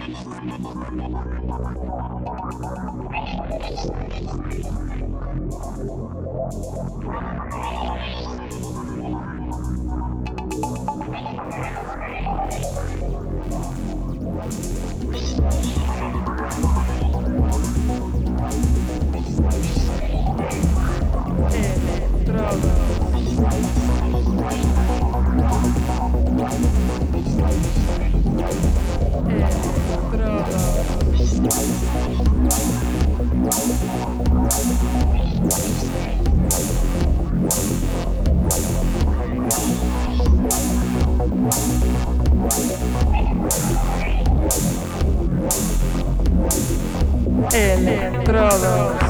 Estrada. Electrodos.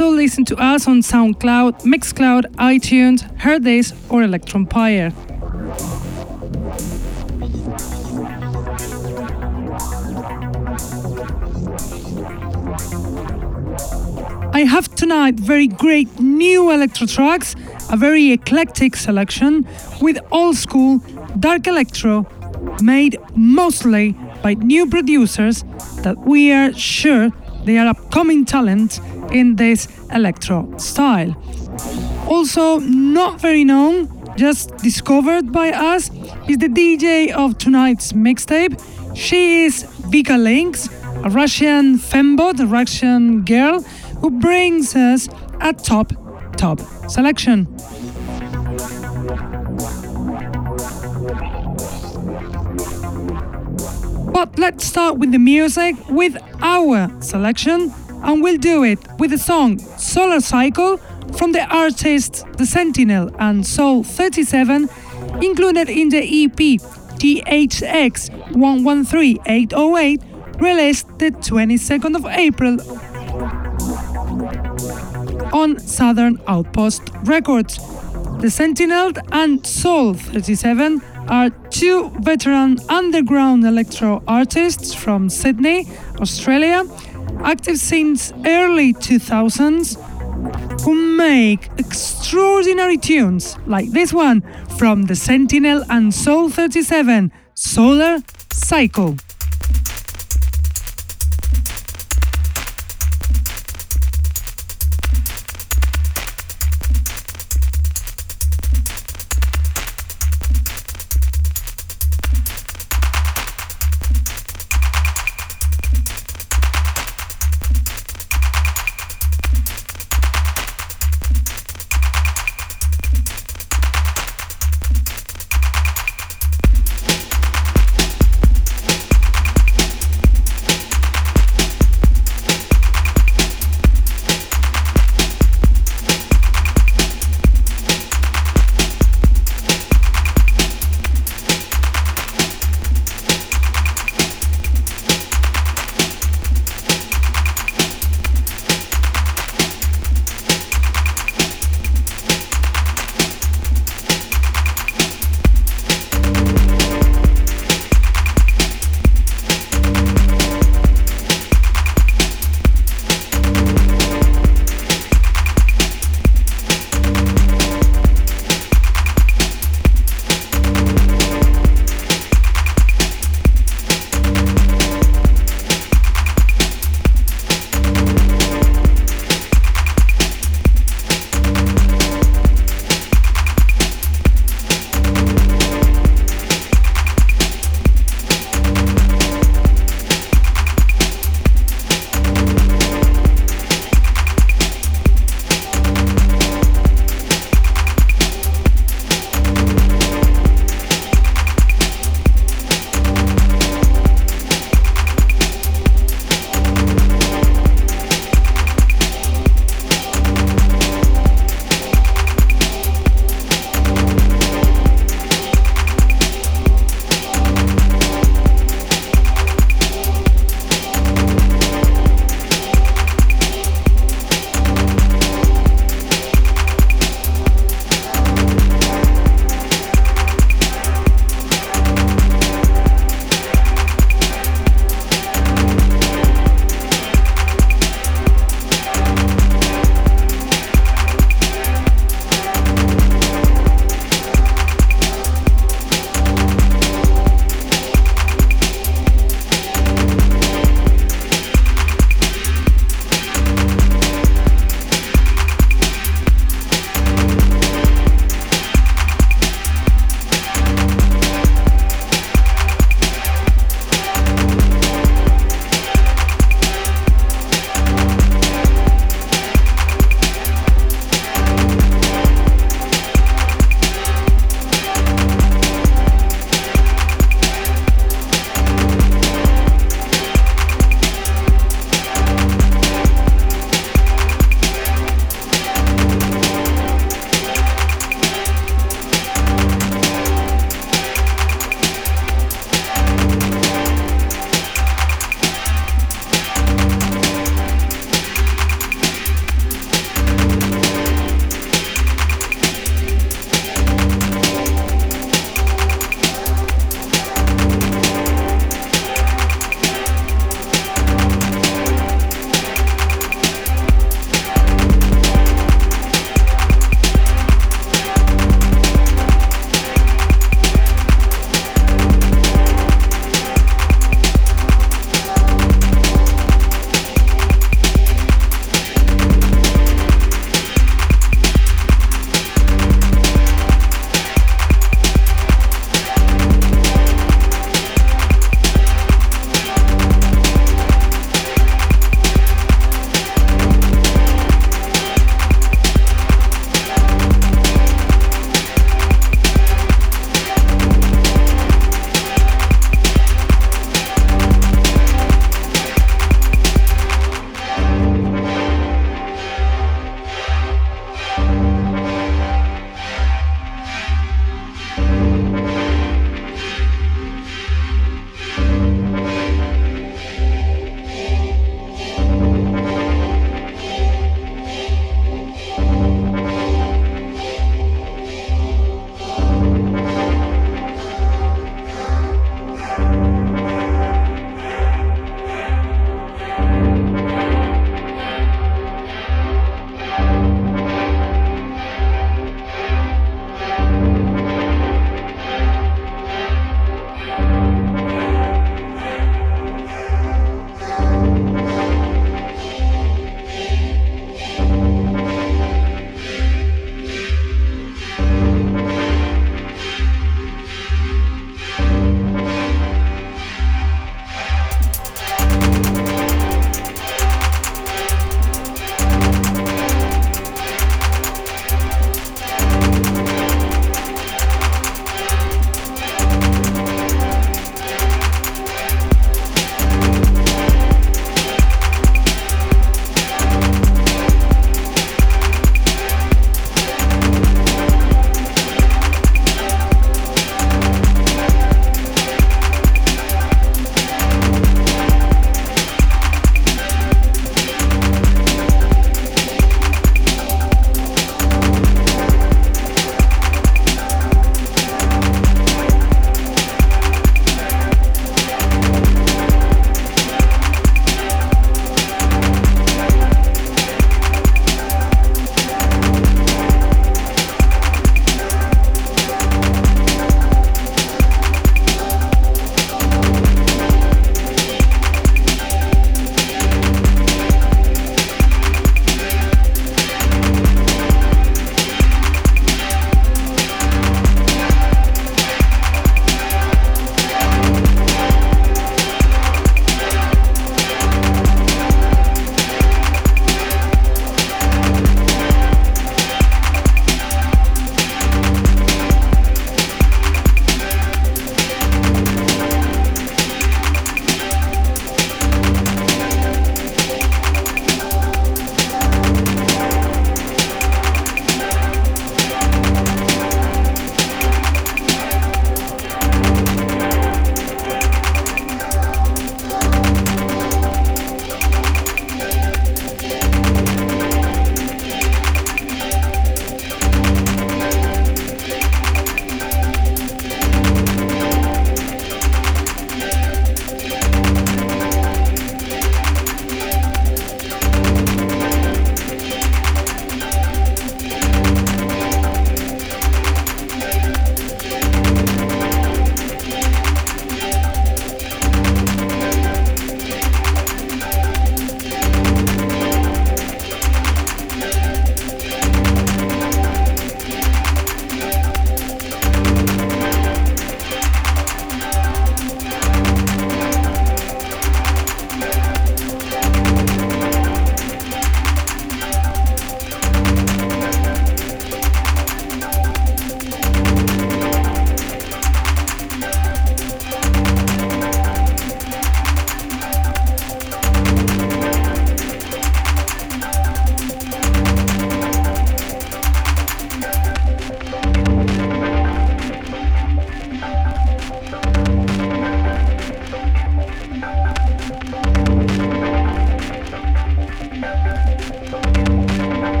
Also listen to us on SoundCloud, Mixcloud, iTunes, Hearthis, or Electronpire. I have tonight very great new electro tracks, a very eclectic selection with old school dark electro made mostly by new producers that we are sure they are upcoming talent in this electro style. Also, not very known, just discovered by us, is the DJ of tonight's mixtape. She is Vika Links, a Russian fembot, a Russian girl who brings us a top, top selection. But let's start with the music with our selection, and we'll do it with the song Solar Cycle from the artists The Sentinel and Soul 37, included in the EP THX 113808, released the 22nd of April on Southern Outpost Records. The Sentinel and Soul 37 are two veteran underground electro artists from Sydney, Australia, active since early 2000s, who make extraordinary tunes like this one from The Sentinel and Soul 37 Solar Cycle.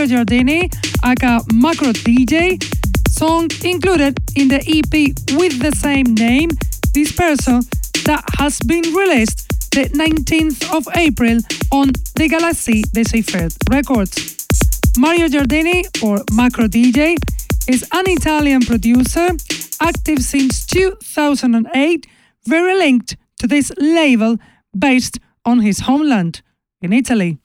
Mario Giardini, aka Macro DJ, song included in the EP with the same name, Disperso, that has been released the 19th of April on the Galaxy Deciphered Records. Mario Giardini, or Macro DJ, is an Italian producer active since 2008, very linked to this label based on his homeland in Italy.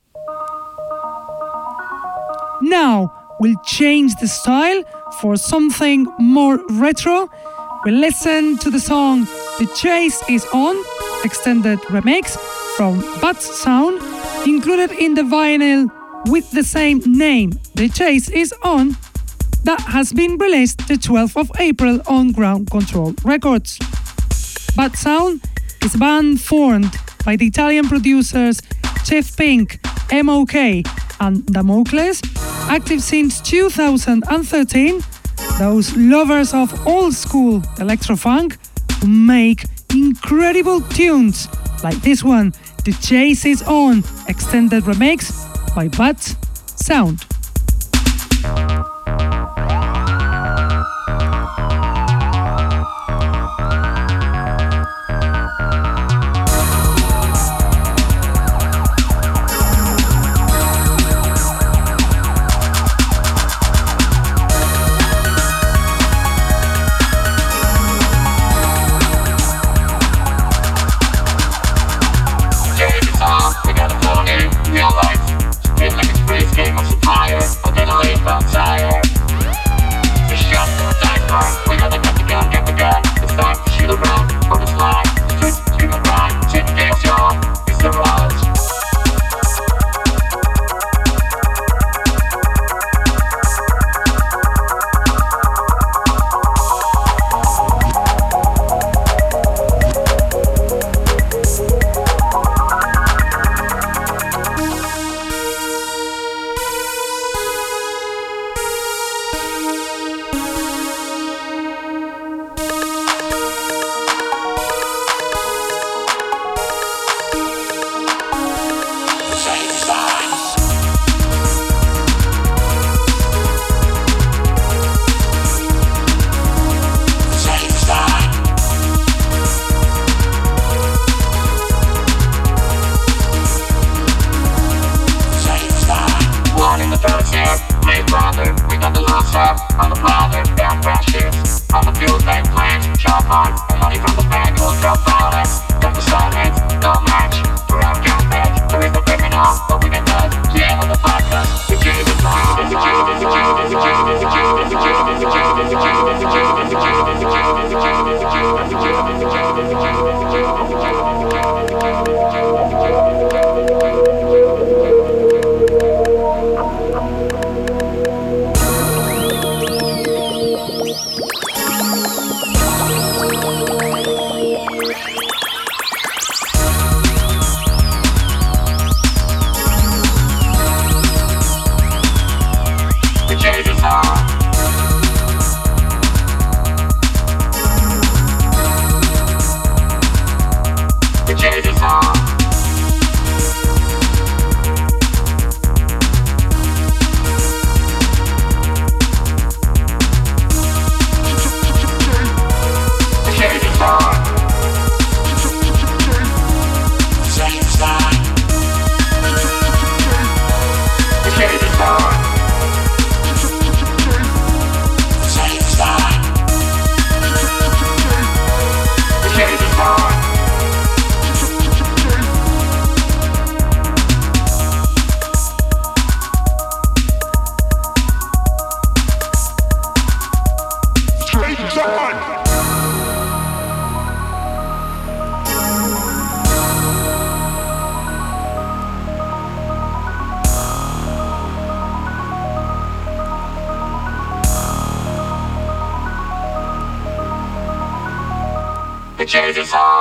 Now we'll change the style for something more retro. We'll listen to the song The Chase is On, extended remix from Bad Sound, included in the vinyl with the same name, The Chase is On, that has been released the 12th of April on Ground Control Records. Bad Sound is a band formed by the Italian producers Chef Pink, MOK, and Damocles, active since 2013. Those lovers of old school electrofunk who make incredible tunes like this one, The Chase is On, extended remix by Bad Sound. the changes.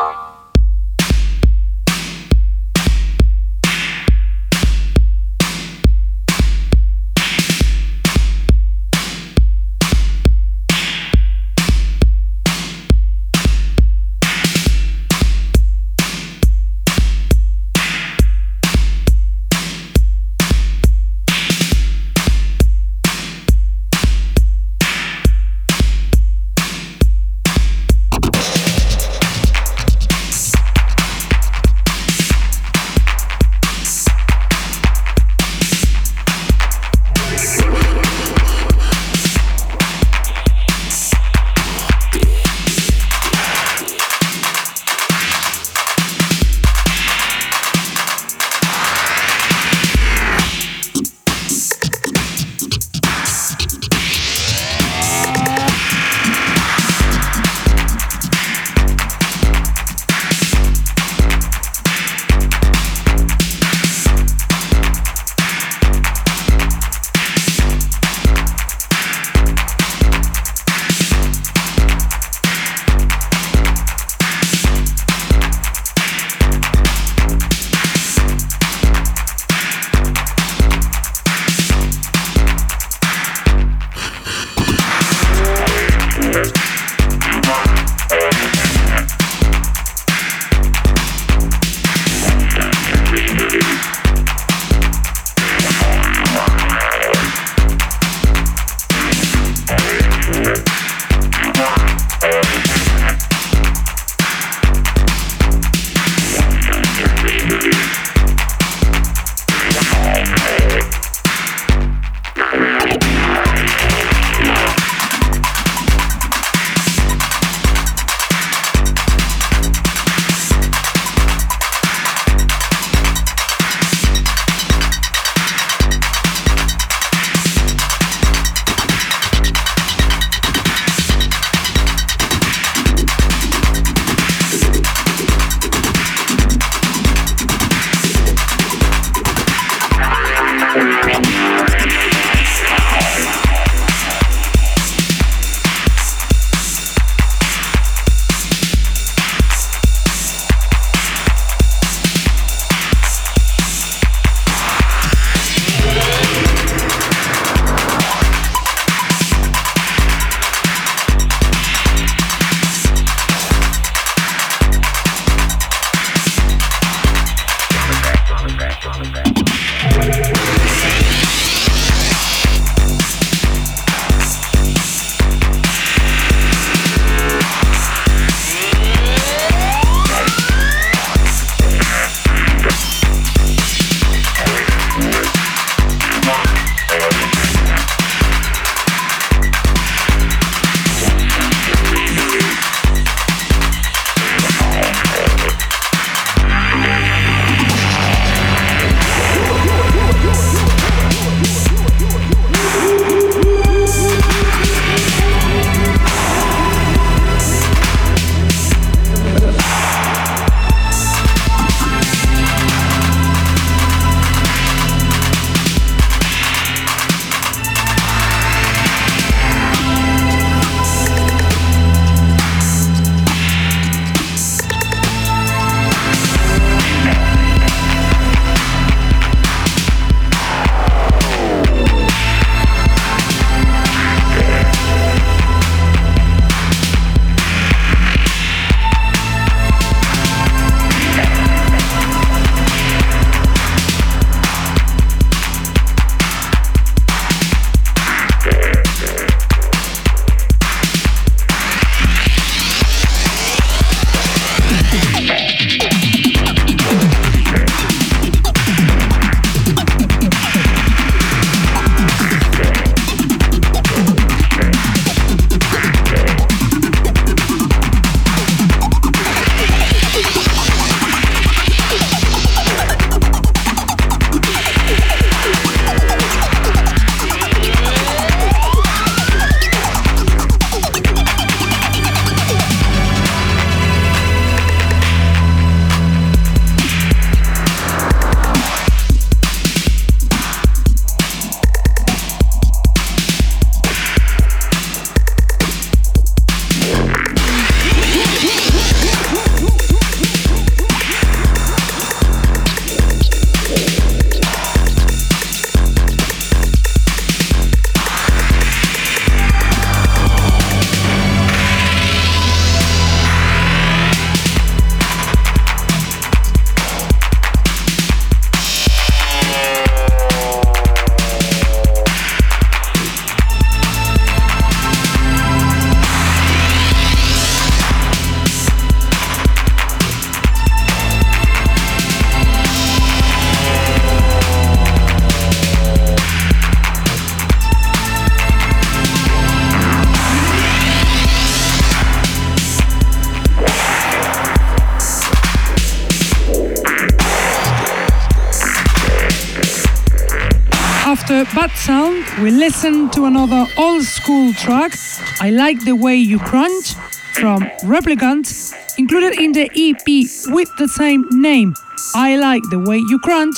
We listen to another old school track, I Like the Way You Crunch, from Replicants, included in the EP with the same name, I Like the Way You Crunch,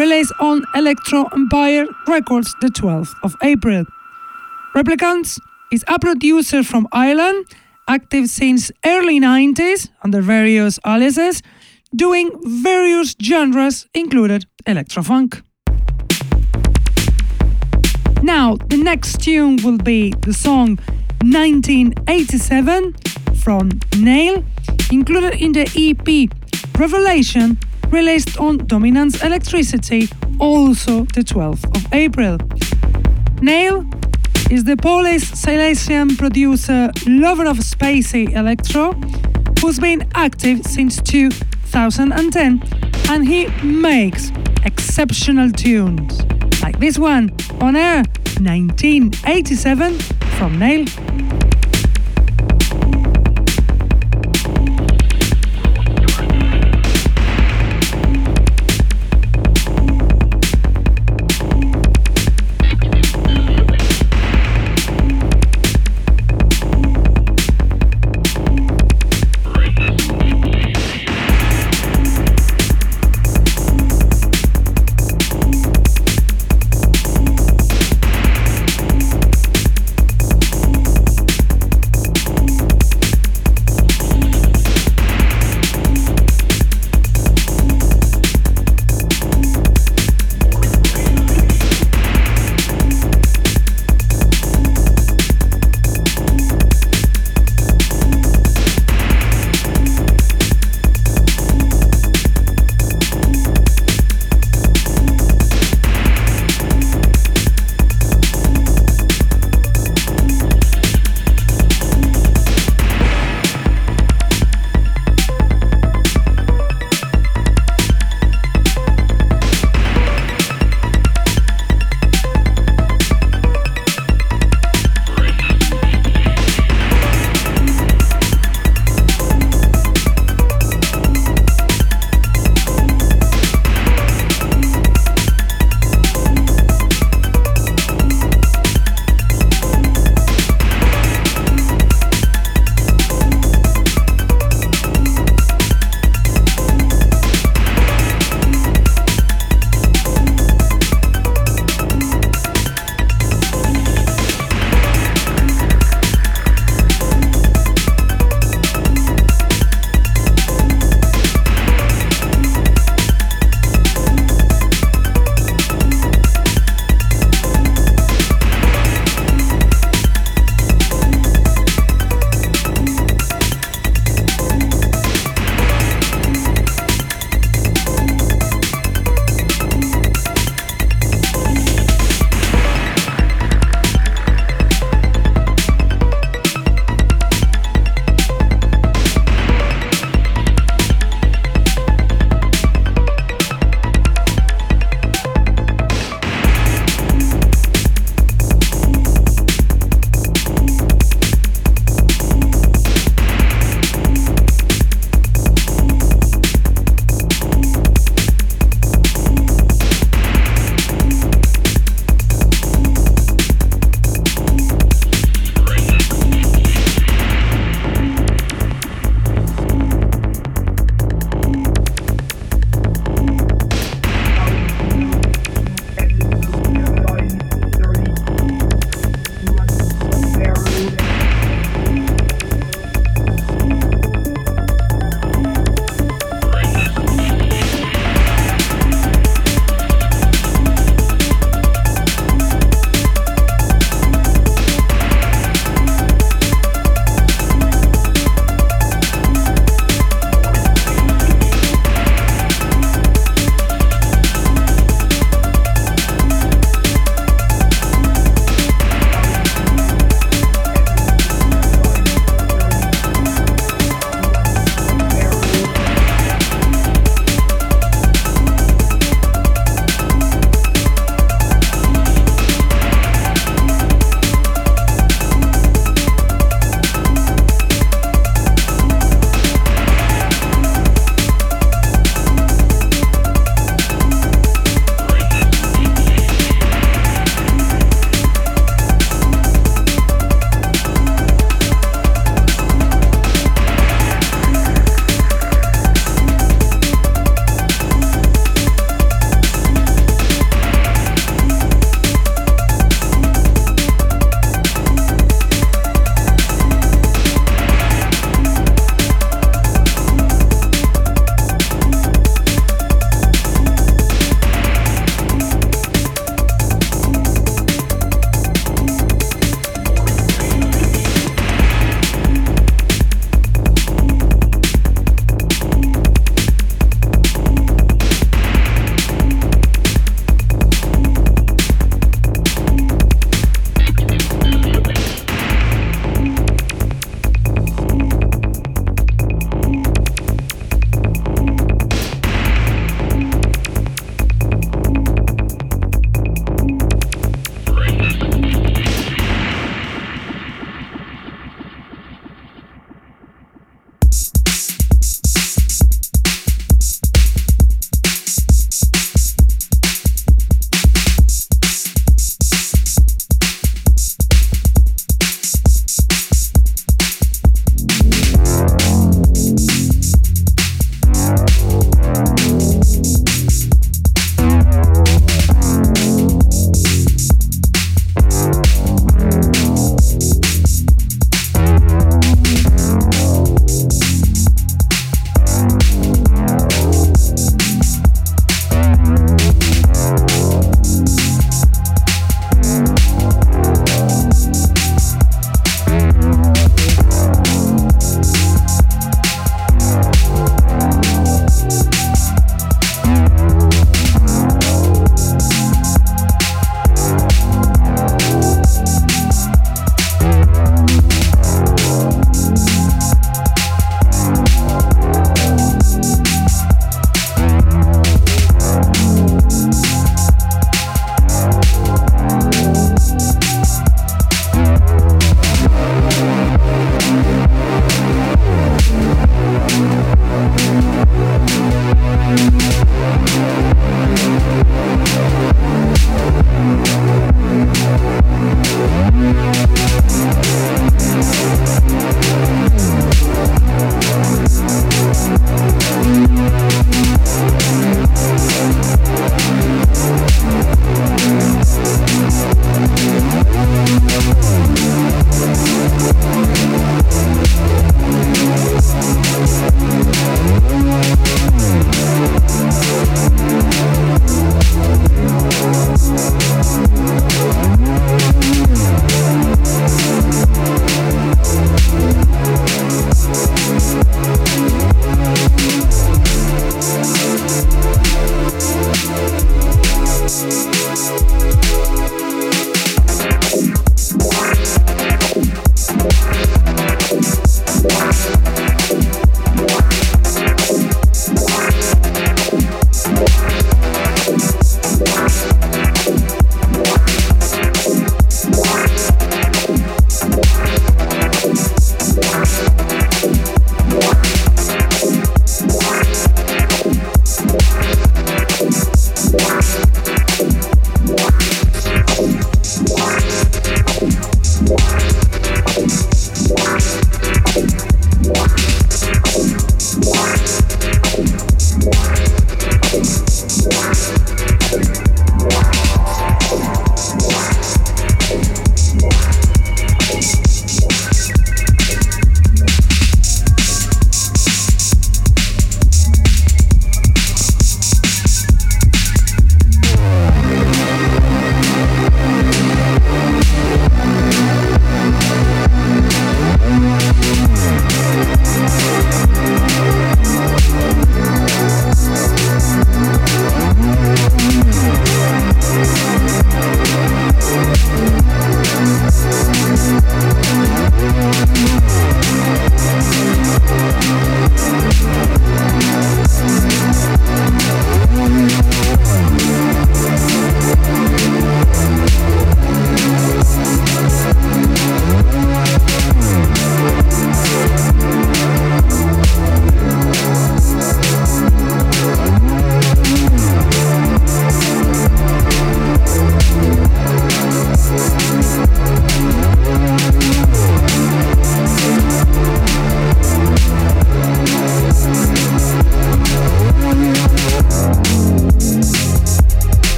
released on Electro Empire Records the 12th of April. Replicants is a producer from Ireland, active since early 90s under various aliases, doing various genres included electrofunk. Now, the next tune will be the song 1987 from Nail, included in the EP Revelation, released on Dominance Electricity, also the 12th of April. Nail is the Polish Silesian producer, lover of spacey electro, who's been active since 2010 and he makes exceptional tunes like this one on air 1987 from Nail.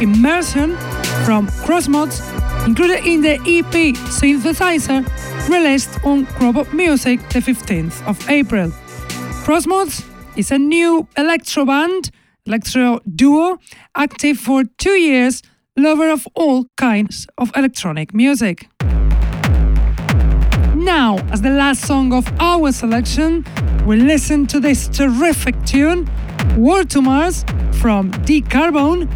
Immersion from Crossmods, included in the EP Synthesizer, released on Crobot Music the 15th of April. Crossmods is a new electro band, electro duo, active for two years, lover of all kinds of electronic music. Now, as the last song of our selection, we listen to this terrific tune, War to Mars from D Carbone,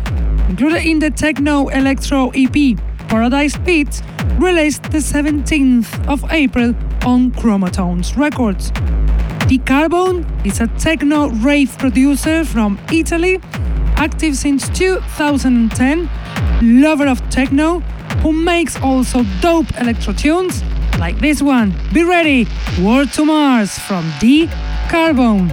included in the techno electro EP Paradise Beats, released the 17th of April on Chromatones Records. D Carbone is a techno rave producer from Italy, active since 2010, lover of techno, who makes also dope electro tunes like this one. Be ready, War to Mars from D Carbone.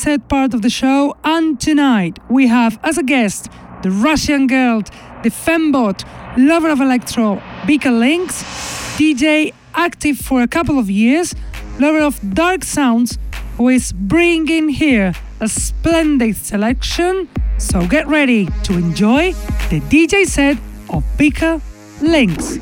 Set part of the show, and tonight we have as a guest the Russian girl, the fembot, lover of electro, Vika Links, DJ active for a couple of years, lover of dark sounds, who is bringing here a splendid selection. So get ready to enjoy the DJ set of Vika Links.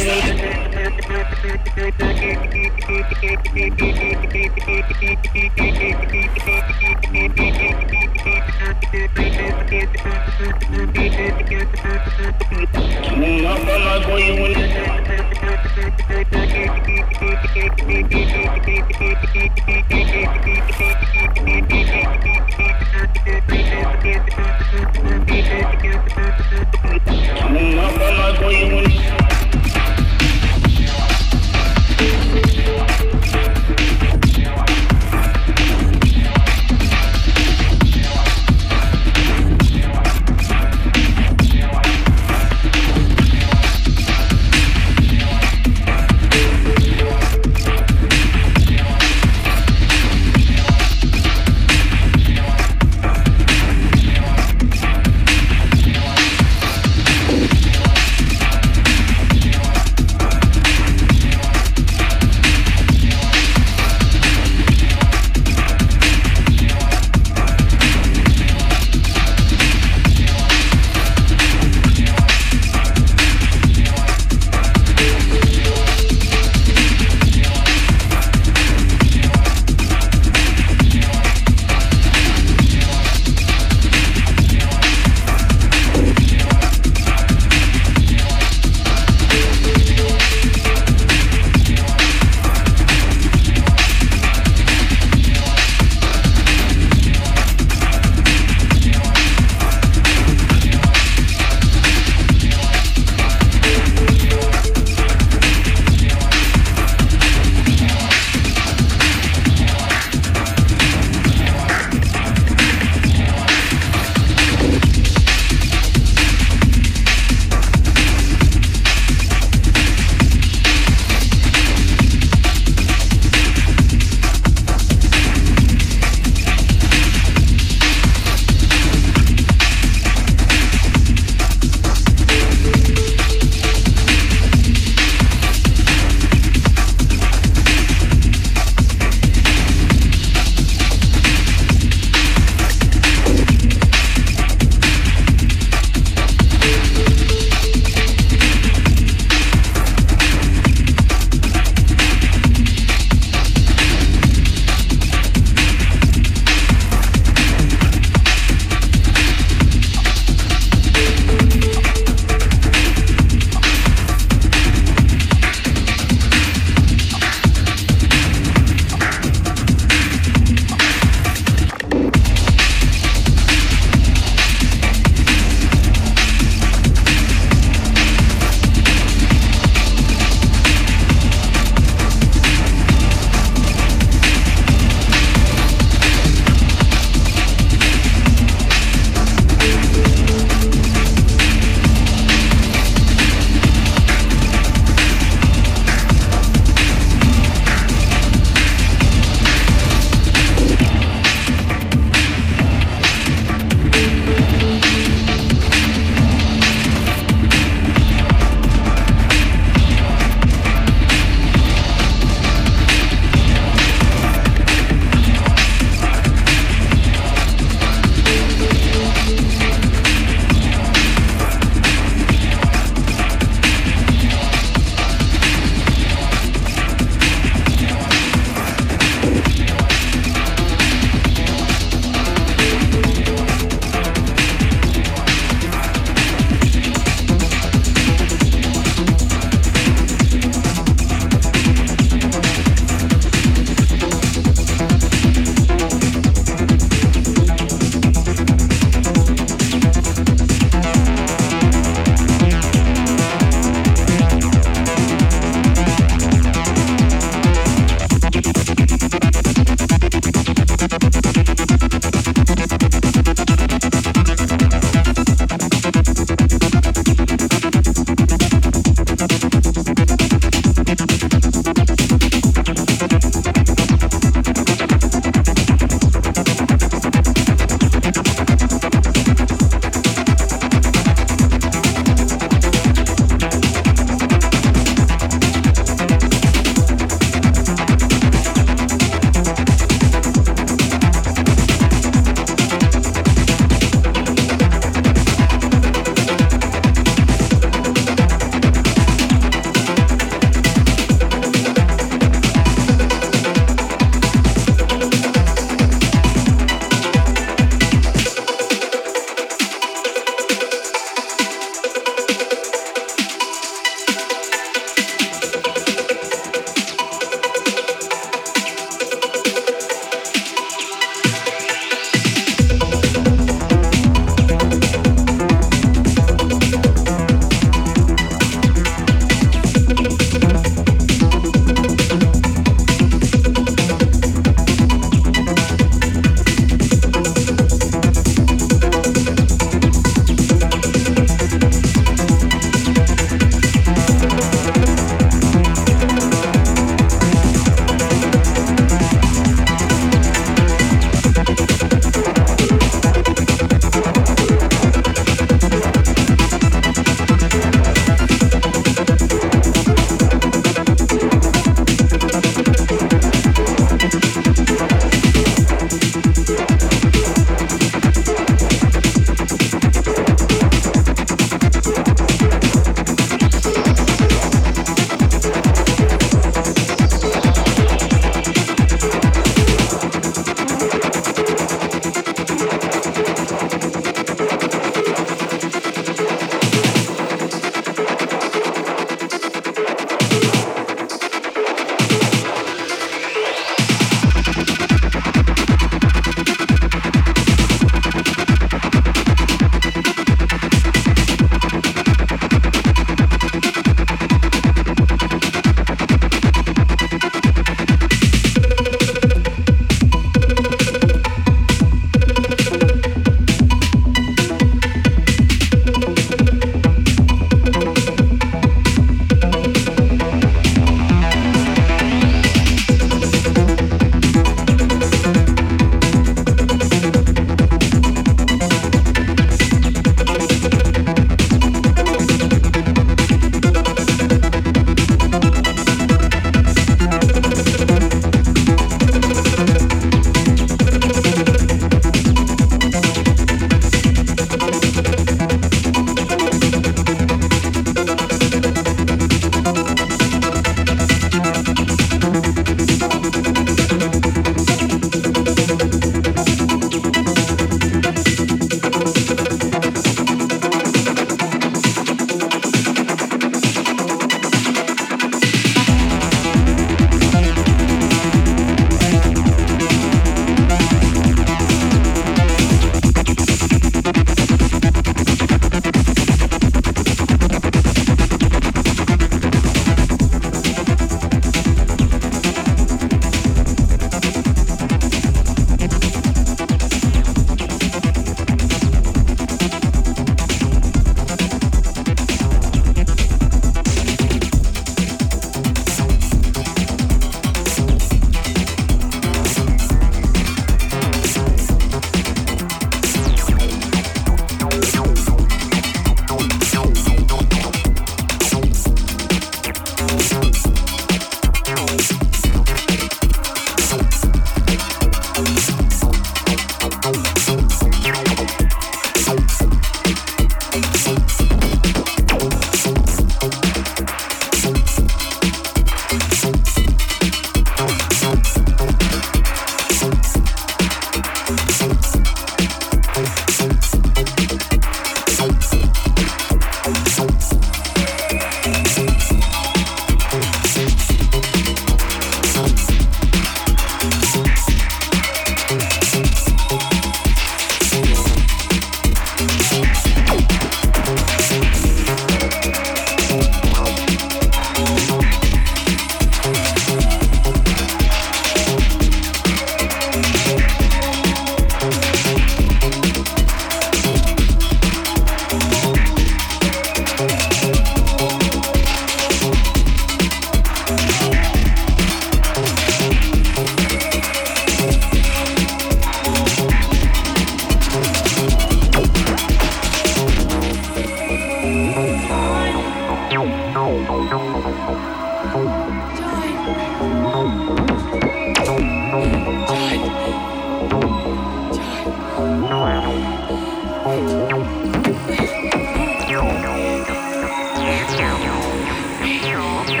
Get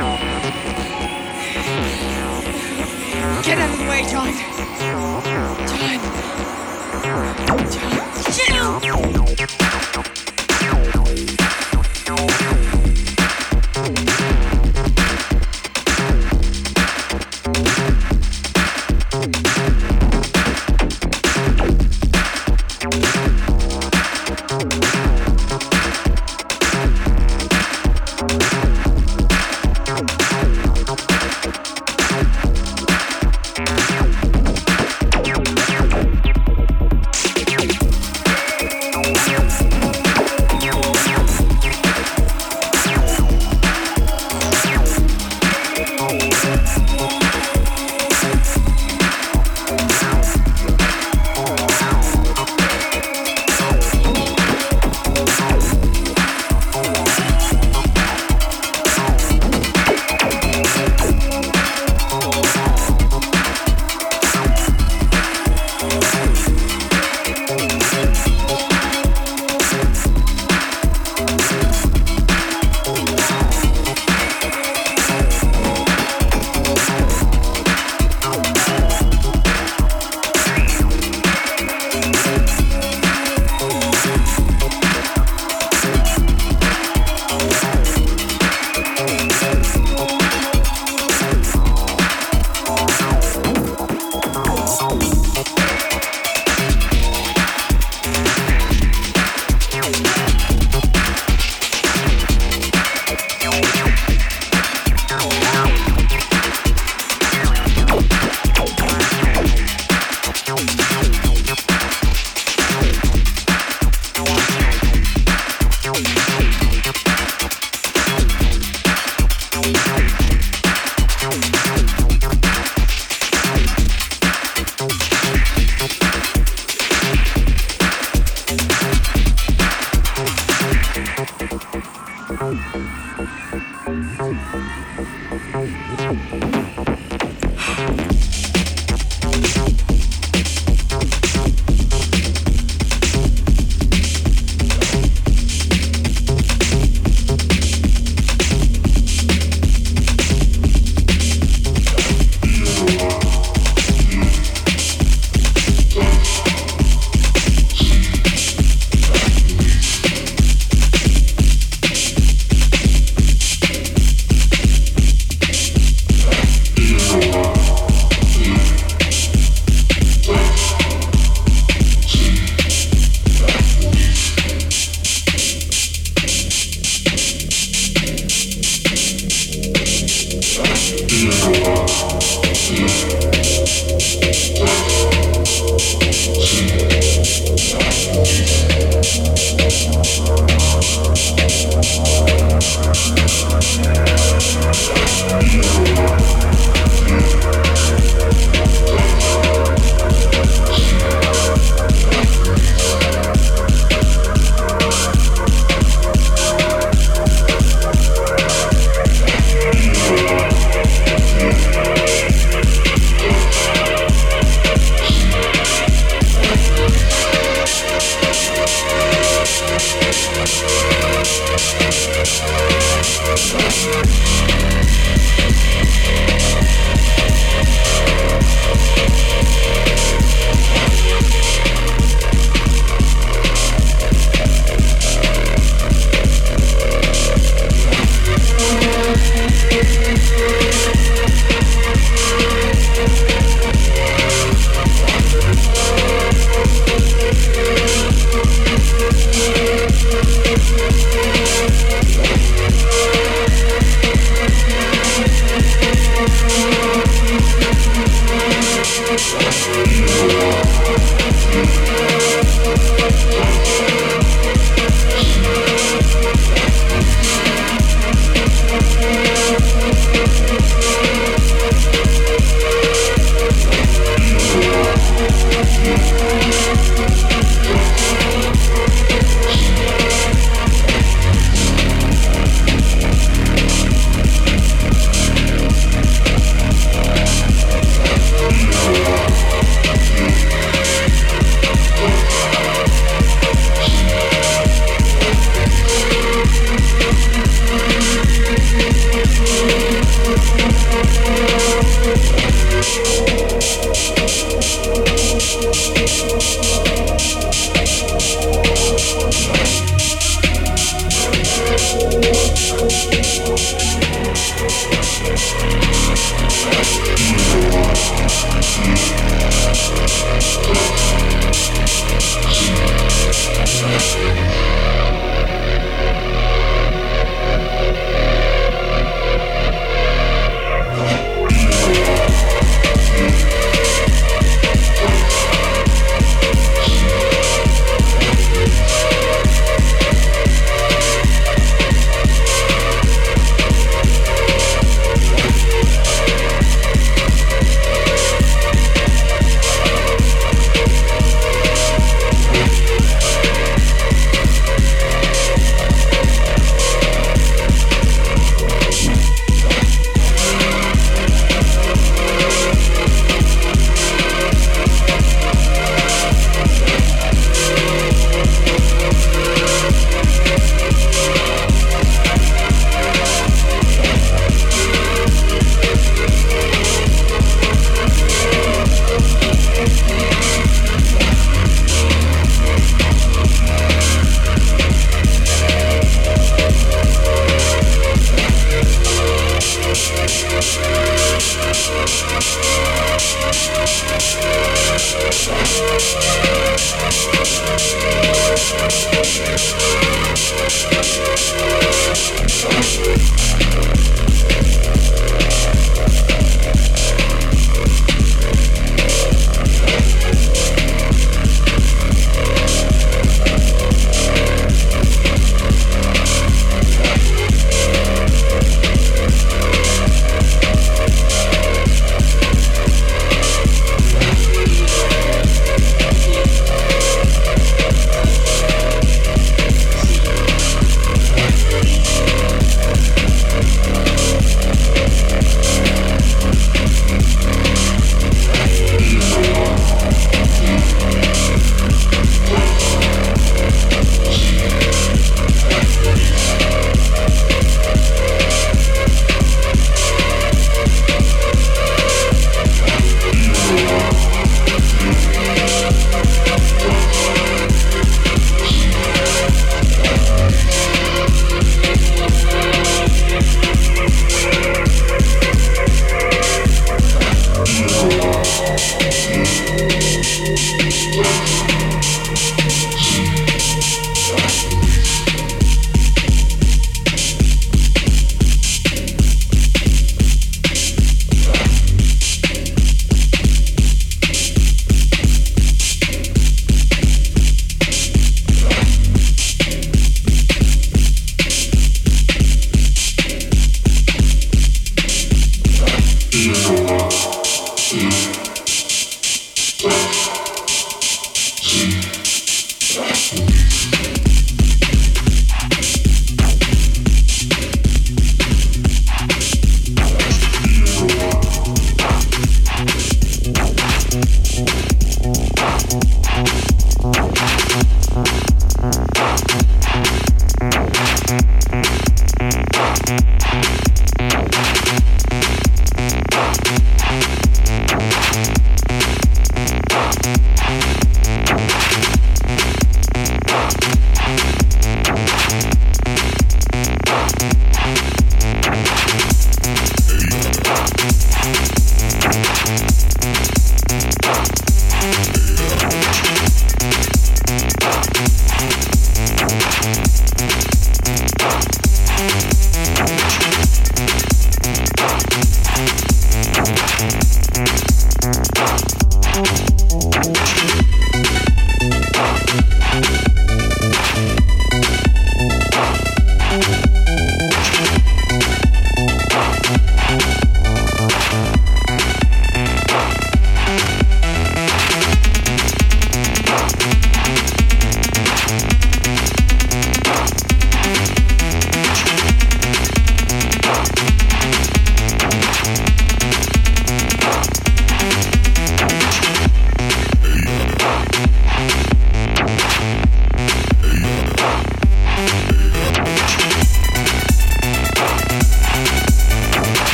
out of the way, John. John. John. Get out.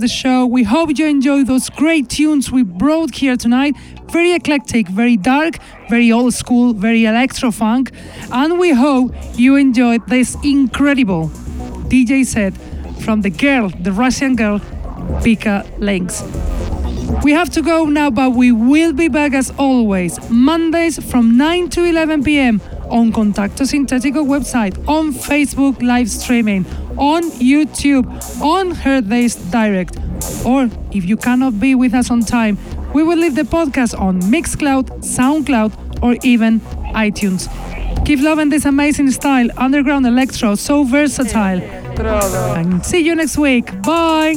The show. We hope you enjoyed those great tunes we brought here tonight. Very eclectic, very dark, very old school, very electro funk. And we hope you enjoyed this incredible DJ set from the girl, the Russian girl, Pika Links. We have to go now, but we will be back as always, Mondays from 9 to 11 p.m. on Contacto Sintetico website, on Facebook live streaming, on YouTube, on Her Days Direct. Or if you cannot be with us on time, we will leave the podcast on Mixcloud, SoundCloud, or even iTunes. Keep loving this amazing style, underground electro, so versatile. And see you next week. Bye.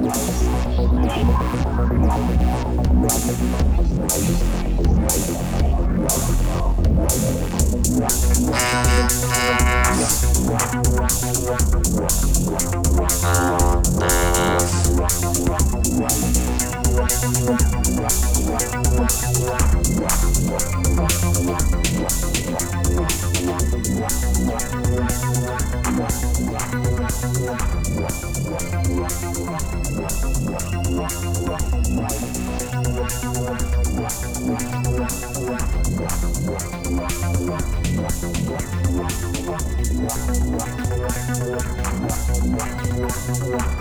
Wow. Thank.